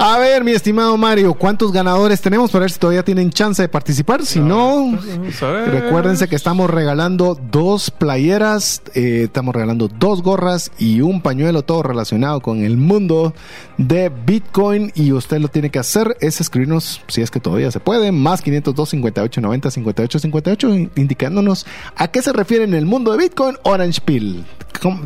A ver, mi estimado Mario, ¿cuántos ganadores tenemos para ver si todavía tienen chance de participar? Si no, recuérdense que estamos regalando dos playeras, eh, estamos regalando dos gorras y un pañuelo, todo relacionado con el mundo de Bitcoin. Y usted lo tiene que hacer es escribirnos, si es que todavía se puede, más 502 58 90 58 58, indicándonos a qué se refiere en el mundo de Bitcoin Orange Pill.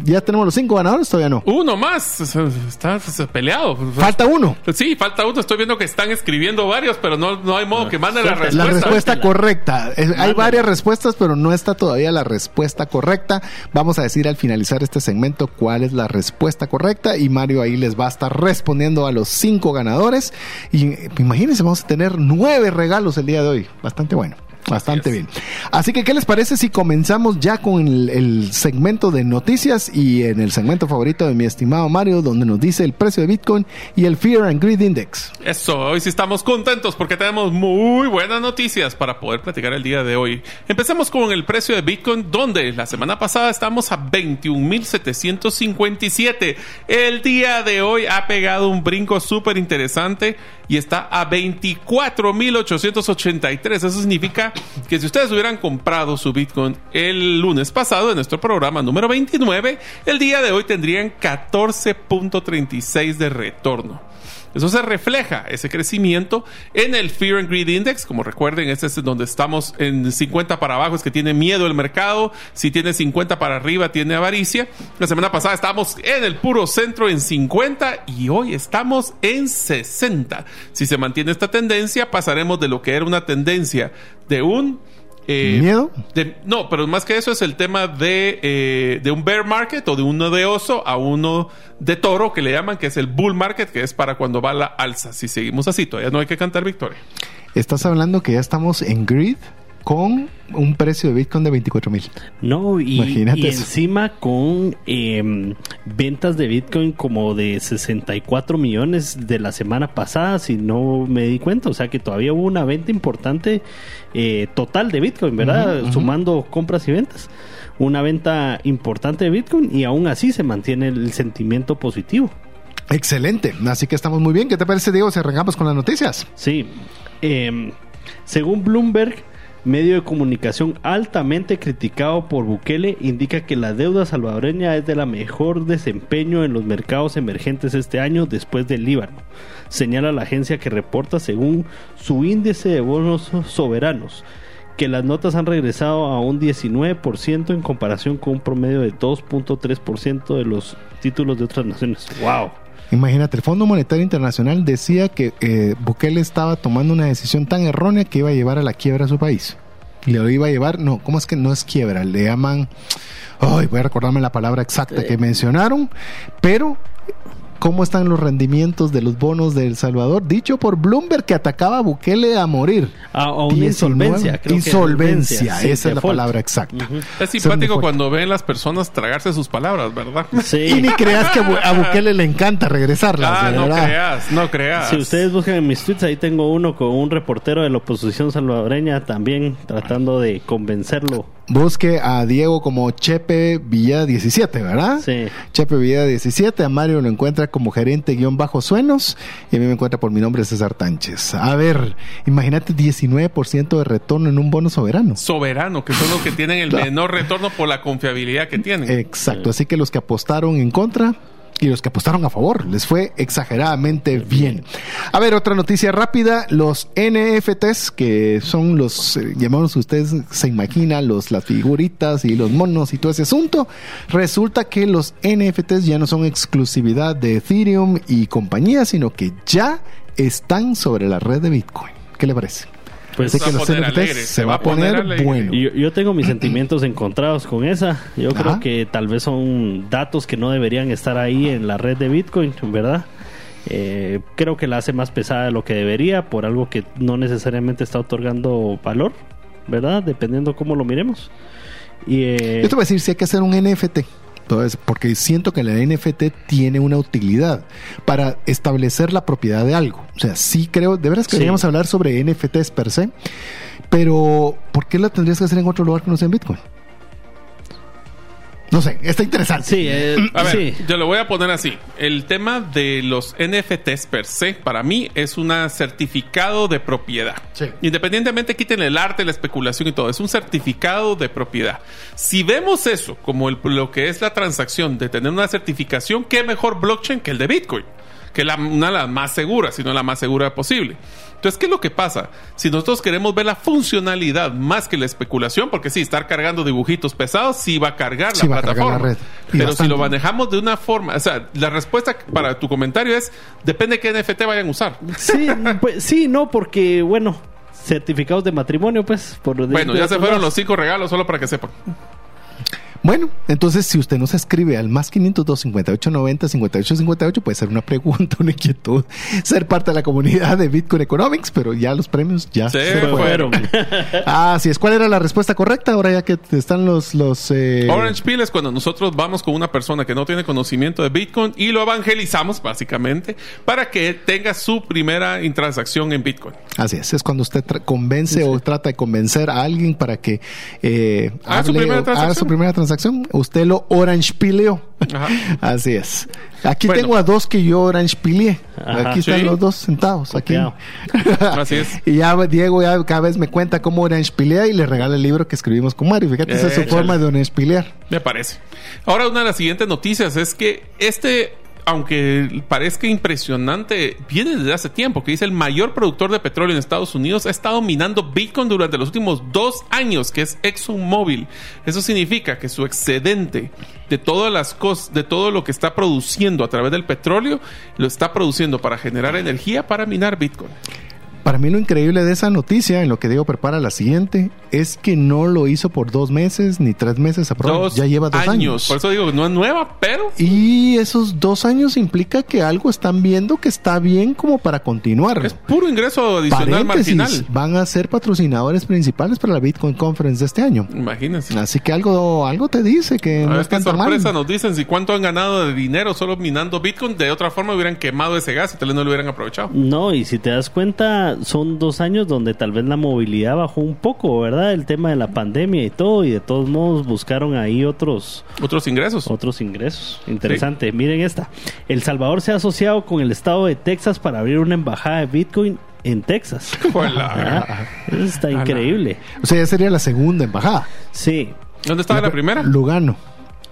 ¿Ya tenemos los cinco ganadores? Todavía no. Uno más. Está, peleado. Falta uno. Sí, falta uno. Estoy viendo que están escribiendo varios, pero no, no hay modo que manden la respuesta. La respuesta correcta. Hay varias respuestas, pero no está todavía la respuesta correcta. Vamos a decir al finalizar este segmento cuál es la respuesta correcta y Mario ahí les va a estar respondiendo a los cinco ganadores. Y imagínense, vamos a tener nueve regalos el día de hoy. Bastante bueno. Bastante bien. Así que, ¿qué les parece si comenzamos ya con el, segmento de noticias y en el segmento favorito de mi estimado Mario, donde nos dice el precio de Bitcoin y el Fear and Greed Index? Eso, hoy sí estamos contentos porque tenemos muy buenas noticias para poder platicar el día de hoy. Empecemos con el precio de Bitcoin, donde la semana pasada estamos a 21.757. El día de hoy ha pegado un brinco súper interesante y está a 24.883. Eso significa que si ustedes hubieran comprado su Bitcoin el lunes pasado en nuestro programa número 29, el día de hoy tendrían 14.36 de retorno. Eso se refleja, ese crecimiento, en el Fear and Greed Index. Como recuerden, este es donde estamos en 50 para abajo, es que tiene miedo el mercado. Si tiene 50 para arriba, tiene avaricia. La semana pasada estábamos en el puro centro en 50 y hoy estamos en 60. Si se mantiene esta tendencia, pasaremos de lo que era una tendencia de un eh, ¿Miedo? no, pero más que eso es el tema de, eh, de un bear market o de uno de oso a uno de toro que le llaman, que es el bull market, que es para cuando va la alza. Si seguimos así, todavía no hay que cantar victoria. Estás hablando que ya estamos en grid con un precio de Bitcoin de 24 mil. No, y, encima con em, ventas de Bitcoin como de 64 millones de la semana pasada, si no me di cuenta. O sea que todavía hubo una venta importante eh, total de Bitcoin, ¿verdad? Sumando compras y ventas. Una venta importante de Bitcoin y aún así se mantiene el sentimiento positivo. Excelente, así que estamos muy bien. ¿Qué te parece, Diego, si arrancamos con las noticias? Sí. Em, según Bloomberg, medio de comunicación altamente criticado por Bukele, indica que la deuda salvadoreña es de la mejor desempeño en los mercados emergentes este año después del Líbano. Señala la agencia que reporta según su índice de bonos soberanos que las notas han regresado a un 19% en comparación con un promedio de 2.3% de los títulos de otras naciones. ¡Wow! Imagínate, el Fondo Monetario Internacional decía que eh, Bukele estaba tomando una decisión tan errónea que iba a llevar a la quiebra a su país. Le iba a llevar, no, ¿cómo es que no es quiebra? Le llaman, ay, voy a recordarme la palabra exacta que mencionaron, pero cómo están los rendimientos de los bonos de El Salvador, dicho por Bloomberg que atacaba a Bukele a morir. A, una insolvencia. insolvencia, esa es la palabra exacta. Es simpático cuando ven las personas tragarse sus palabras, ¿verdad? Sí. Y ni creas que a Bukele le encanta regresarlas. Ah, no creas, no creas. Si ustedes buscan en mis tweets, ahí tengo uno con un reportero de la oposición salvadoreña también tratando de convencerlo busque a Diego como Chepe Villa 17, ¿verdad? Sí. Chepe Villa 17, a Mario lo encuentra como gerente guion bajo suenos y a mí me encuentra por mi nombre César Tánchez. A ver, imagínate 19% de retorno en un bono soberano. Soberano, que son los que tienen el menor retorno por la confiabilidad que tienen. Exacto, así que los que apostaron en contra, y los que apostaron a favor. Les fue exageradamente bien. A ver, otra noticia rápida. Los NFTs, que son los, eh, llamados ustedes se imaginan, los, las figuritas y los monos y todo ese asunto. Resulta que los NFTs ya no son exclusividad de Ethereum y compañía, sino que ya están sobre la red de Bitcoin. ¿Qué le parece? Pues se, va a poner, bueno. Yo, tengo mis sentimientos encontrados con esa. Yo creo que tal vez son datos que no deberían estar ahí en la red de Bitcoin, ¿verdad? Eh, creo que la hace más pesada de lo que debería por algo que no necesariamente está otorgando valor, ¿verdad? Dependiendo cómo lo miremos. Y, eh, Yo te voy a decir si hay que hacer un NFT. Entonces, porque siento que el NFT tiene una utilidad para establecer la propiedad de algo. O sea, sí creo, de veras que deberíamos hablar sobre NFTs per se, pero ¿por qué la tendrías que hacer en otro lugar que no sea en Bitcoin? No sé, está interesante. Sí, eh, a ver, yo lo voy a poner así. El tema de los NFTs per se, para mí, es un certificado de propiedad. Sí. Independientemente quiten el arte, la especulación y todo, es un certificado de propiedad. Si vemos eso como lo que es la transacción de tener una certificación, ¿qué mejor blockchain que el de Bitcoin? Que es una de las más seguras, si no la más segura posible. Entonces, ¿qué es lo que pasa? Si nosotros queremos ver la funcionalidad más que la especulación, porque sí, estar cargando dibujitos pesados sí va a cargar la plataforma. Pero si lo manejamos de una forma, o sea, la respuesta para tu comentario es depende de qué NFT vayan a usar. Sí, pues sí, no, porque bueno, certificados de matrimonio, pues, por Bueno, ya se fueron los cinco regalos, solo para que sepan. Bueno, entonces si usted nos escribe al más 502 58 90 58 58, puede ser una pregunta, una inquietud, ser parte de la comunidad de Bitcoin Economics, pero ya los premios ya se, fueron. Así es. ¿Cuál era la respuesta correcta ahora ya que están los... los eh... Orange Pill es cuando nosotros vamos con una persona que no tiene conocimiento de Bitcoin y lo evangelizamos básicamente para que tenga su primera transacción en Bitcoin. Así es. Es cuando usted convence o trata de convencer a alguien para que eh, haga su primera transacción usted lo orange pileó. Así es. Aquí tengo a dos que yo orange pileé. Aquí están los dos sentados. Aquí. Así es. y ya Diego ya cada vez me cuenta cómo orange pilea y le regala el libro que escribimos con Mario. Fíjate, esa es su forma de orange pilear. Me parece. Ahora, una de las siguientes noticias es que este aunque parezca impresionante, viene desde hace tiempo, que dice el mayor productor de petróleo en Estados Unidos ha estado minando Bitcoin durante los últimos dos años, que es ExxonMobil. Eso significa que su excedente de todas las cosas, de todo lo que está produciendo a través del petróleo, lo está produciendo para generar energía para minar Bitcoin. Para mí lo increíble de esa noticia, en lo que digo prepara la siguiente, es que no lo hizo por dos meses ni tres meses, dos ya lleva dos años. Por eso digo que no es nueva, pero... Y esos dos años implica que algo están viendo que está bien como para continuar. Es puro ingreso adicional marginal. Van a ser patrocinadores principales para la Bitcoin Conference de este año. Imagínense. Así que algo, algo te dice que no es tan sorpresa nos dicen si cuánto han ganado de dinero solo minando Bitcoin, de otra forma hubieran quemado ese gas y tal vez no lo hubieran aprovechado. No, y si te das cuenta son dos años donde tal vez la movilidad bajó un poco, ¿verdad? El tema de la pandemia y todo, y de todos modos buscaron ahí otros... Otros ingresos. Otros ingresos. Interesante. Miren esta. El Salvador se ha asociado con el estado de Texas para abrir una embajada de Bitcoin en Texas. Eso está increíble. O sea, ya sería la segunda embajada. Sí. ¿Dónde estaba la, primera? Lugano.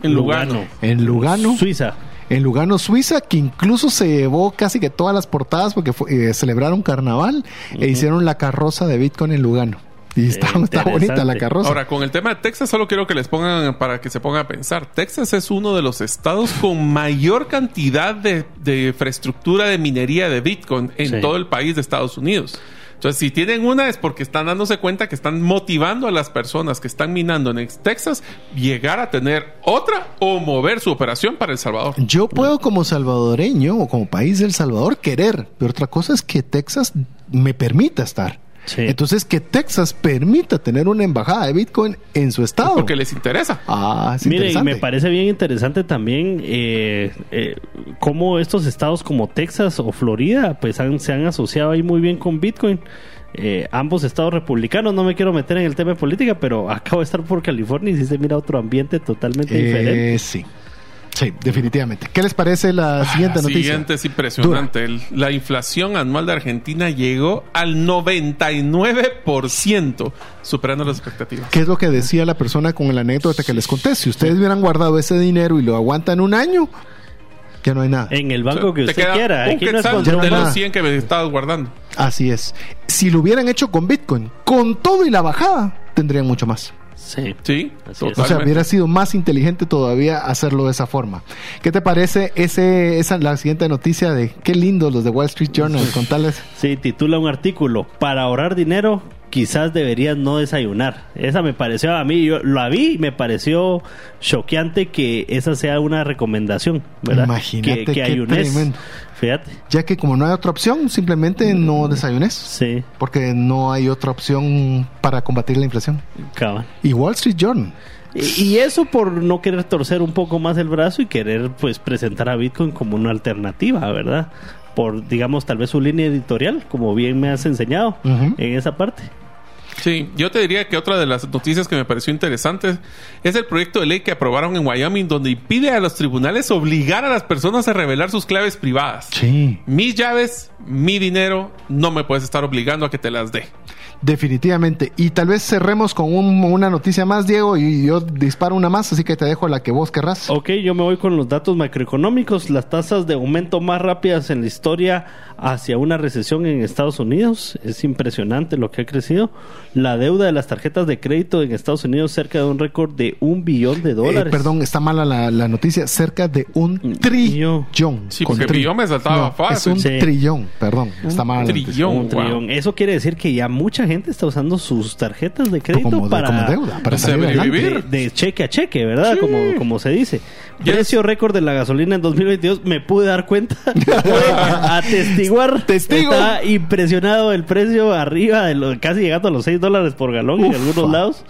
En Lugano. En Lugano. Suiza en Lugano, Suiza, que incluso se llevó casi que todas las portadas porque eh, celebraron carnaval e hicieron la carroza de Bitcoin en Lugano. Y está, está, bonita la carroza. Ahora, con el tema de Texas, solo quiero que les pongan para que se pongan a pensar. Texas es uno de los estados con mayor cantidad de, infraestructura de minería de Bitcoin en todo el país de Estados Unidos. Entonces, si tienen una es porque están dándose cuenta que están motivando a las personas que están minando en Texas llegar a tener otra o mover su operación para El Salvador. Yo puedo como salvadoreño o como país del Salvador querer, pero otra cosa es que Texas me permita estar. Entonces, que Texas permita tener una embajada de Bitcoin en su estado. Porque les interesa. Ah, Miren, me parece bien interesante también eh, eh, cómo estos estados como Texas o Florida pues se han asociado ahí muy bien con Bitcoin. Eh, ambos estados republicanos, no me quiero meter en el tema de política, pero acabo de estar por California y si se mira otro ambiente totalmente diferente. Sí. Sí, definitivamente. ¿Qué les parece la ah, siguiente noticia? Siguiente es impresionante. La inflación anual de Argentina llegó al 99%, superando las expectativas. ¿Qué es lo que decía la persona con la anécdota que les conté? Si ustedes hubieran guardado ese dinero y lo aguantan un año, ya no hay nada. En el banco que usted quiera. Aquí no es de los 100 que me estabas guardando. Así es. Si lo hubieran hecho con Bitcoin, con todo y la bajada, tendrían mucho más. Sí. Sí, O sea, hubiera sido más inteligente todavía hacerlo de esa forma. ¿Qué te parece ese, esa la siguiente noticia de qué lindo los de Wall Street Journal? Contales. Sí, titula un artículo para ahorrar dinero quizás deberías no desayunar. Esa me pareció a mí, yo la vi y me pareció choqueante que esa sea una recomendación, ¿verdad? Imagínate que, que ayunes. Fíjate. Ya que como no hay otra opción, simplemente no desayunes. Sí. Porque no hay otra opción para combatir la inflación. Cabal. Y Wall Street Journal. Y, eso por no querer torcer un poco más el brazo y querer pues presentar a Bitcoin como una alternativa, ¿verdad? Por digamos tal vez su línea editorial, como bien me has enseñado en esa parte. Sí, yo te diría que otra de las noticias que me pareció interesante es el proyecto de ley que aprobaron en Wyoming donde impide a los tribunales obligar a las personas a revelar sus claves privadas. Sí. Mis llaves, mi dinero, no me puedes estar obligando a que te las dé. Definitivamente. Y tal vez cerremos con un- una noticia más, Diego, y yo disparo una más, así que te dejo la que vos querrás. Ok, yo me voy con los datos macroeconómicos. Las tasas de aumento más rápidas en la historia hacia una recesión en Estados Unidos. Es impresionante lo que ha crecido. La deuda de las tarjetas de crédito en Estados Unidos cerca de un récord de un billón de Eh, dólares. perdón, está mala la, la noticia. Cerca de un trillón. trillón. Sí, Con porque tri- billón me saltaba No, fácil. Es un Sí. trillón, perdón. Está mala la noticia. trillón. Un trillón. Wow. Eso quiere decir que ya mucha gente está usando sus tarjetas de crédito Como, de- para, como deuda, para de salir sobrevivir. adelante. de, de cheque a cheque, ¿verdad? Como, como se dice. Yes. Precio récord de la gasolina en 2022. Me pude dar cuenta. Pude atestiguar. Testigo. Está impresionado el precio arriba, de lo- casi llegando a los 6 dólares por galón en algunos lados.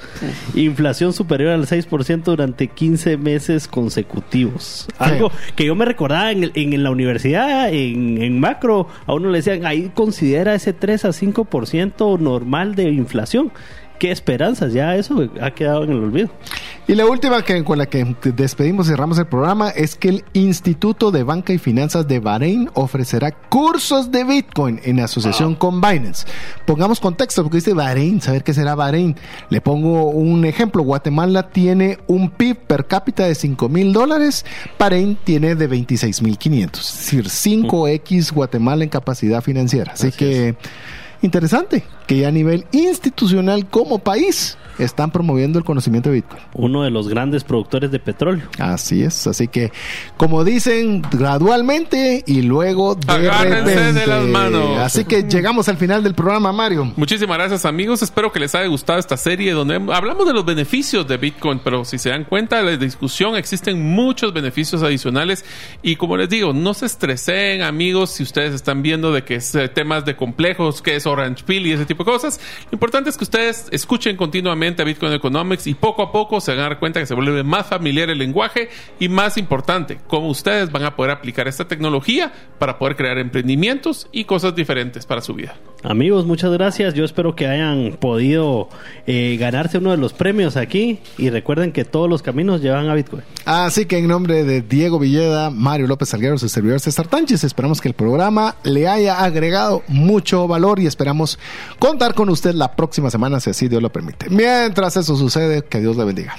Inflación superior al 6% durante 15 meses consecutivos. Algo que yo me recordaba en, el- en la universidad, en, en macro, a uno le decían, ahí considera ese 3 a 5% normal de inflación. Qué esperanzas, ya eso ha quedado en el olvido. Y la última que, con la que despedimos y cerramos el programa es que el Instituto de Banca y Finanzas de Bahrein ofrecerá cursos de Bitcoin en asociación con Binance. Pongamos contexto, porque dice Bahrein, saber qué será Bahrein. Le pongo un ejemplo. Guatemala tiene un PIB per cápita de 5 mil dólares. Bahrein tiene de 26 mil 500. Es decir, 5X Guatemala en capacidad financiera. Así, Así que interesante que ya a nivel institucional como país están promoviendo el conocimiento de Bitcoin. Uno de los grandes productores de petróleo. Así es, así que como dicen, gradualmente y luego de Agárrense repente. de las manos. Así que llegamos al final del programa, Mario. Muchísimas gracias amigos, espero que les haya gustado esta serie donde hablamos de los beneficios de Bitcoin, pero si se dan cuenta de la discusión existen muchos beneficios adicionales y como les digo, no se estresen amigos si ustedes están viendo de que es eh, temas de complejos, que es Orange Pill y ese tipo cosas. Lo importante es que ustedes escuchen continuamente a Bitcoin Economics y poco a poco se van a dar cuenta que se vuelve más familiar el lenguaje y más importante, cómo ustedes van a poder aplicar esta tecnología para poder crear emprendimientos y cosas diferentes para su vida. Amigos, muchas gracias. Yo espero que hayan podido eh, ganarse uno de los premios aquí. Y recuerden que todos los caminos llevan a Bitcoin. Así que en nombre de Diego Villeda, Mario López Salguero, su servidor César Tánchez, esperamos que el programa le haya agregado mucho valor y esperamos contar con usted la próxima semana, si así Dios lo permite. Mientras eso sucede, que Dios le bendiga.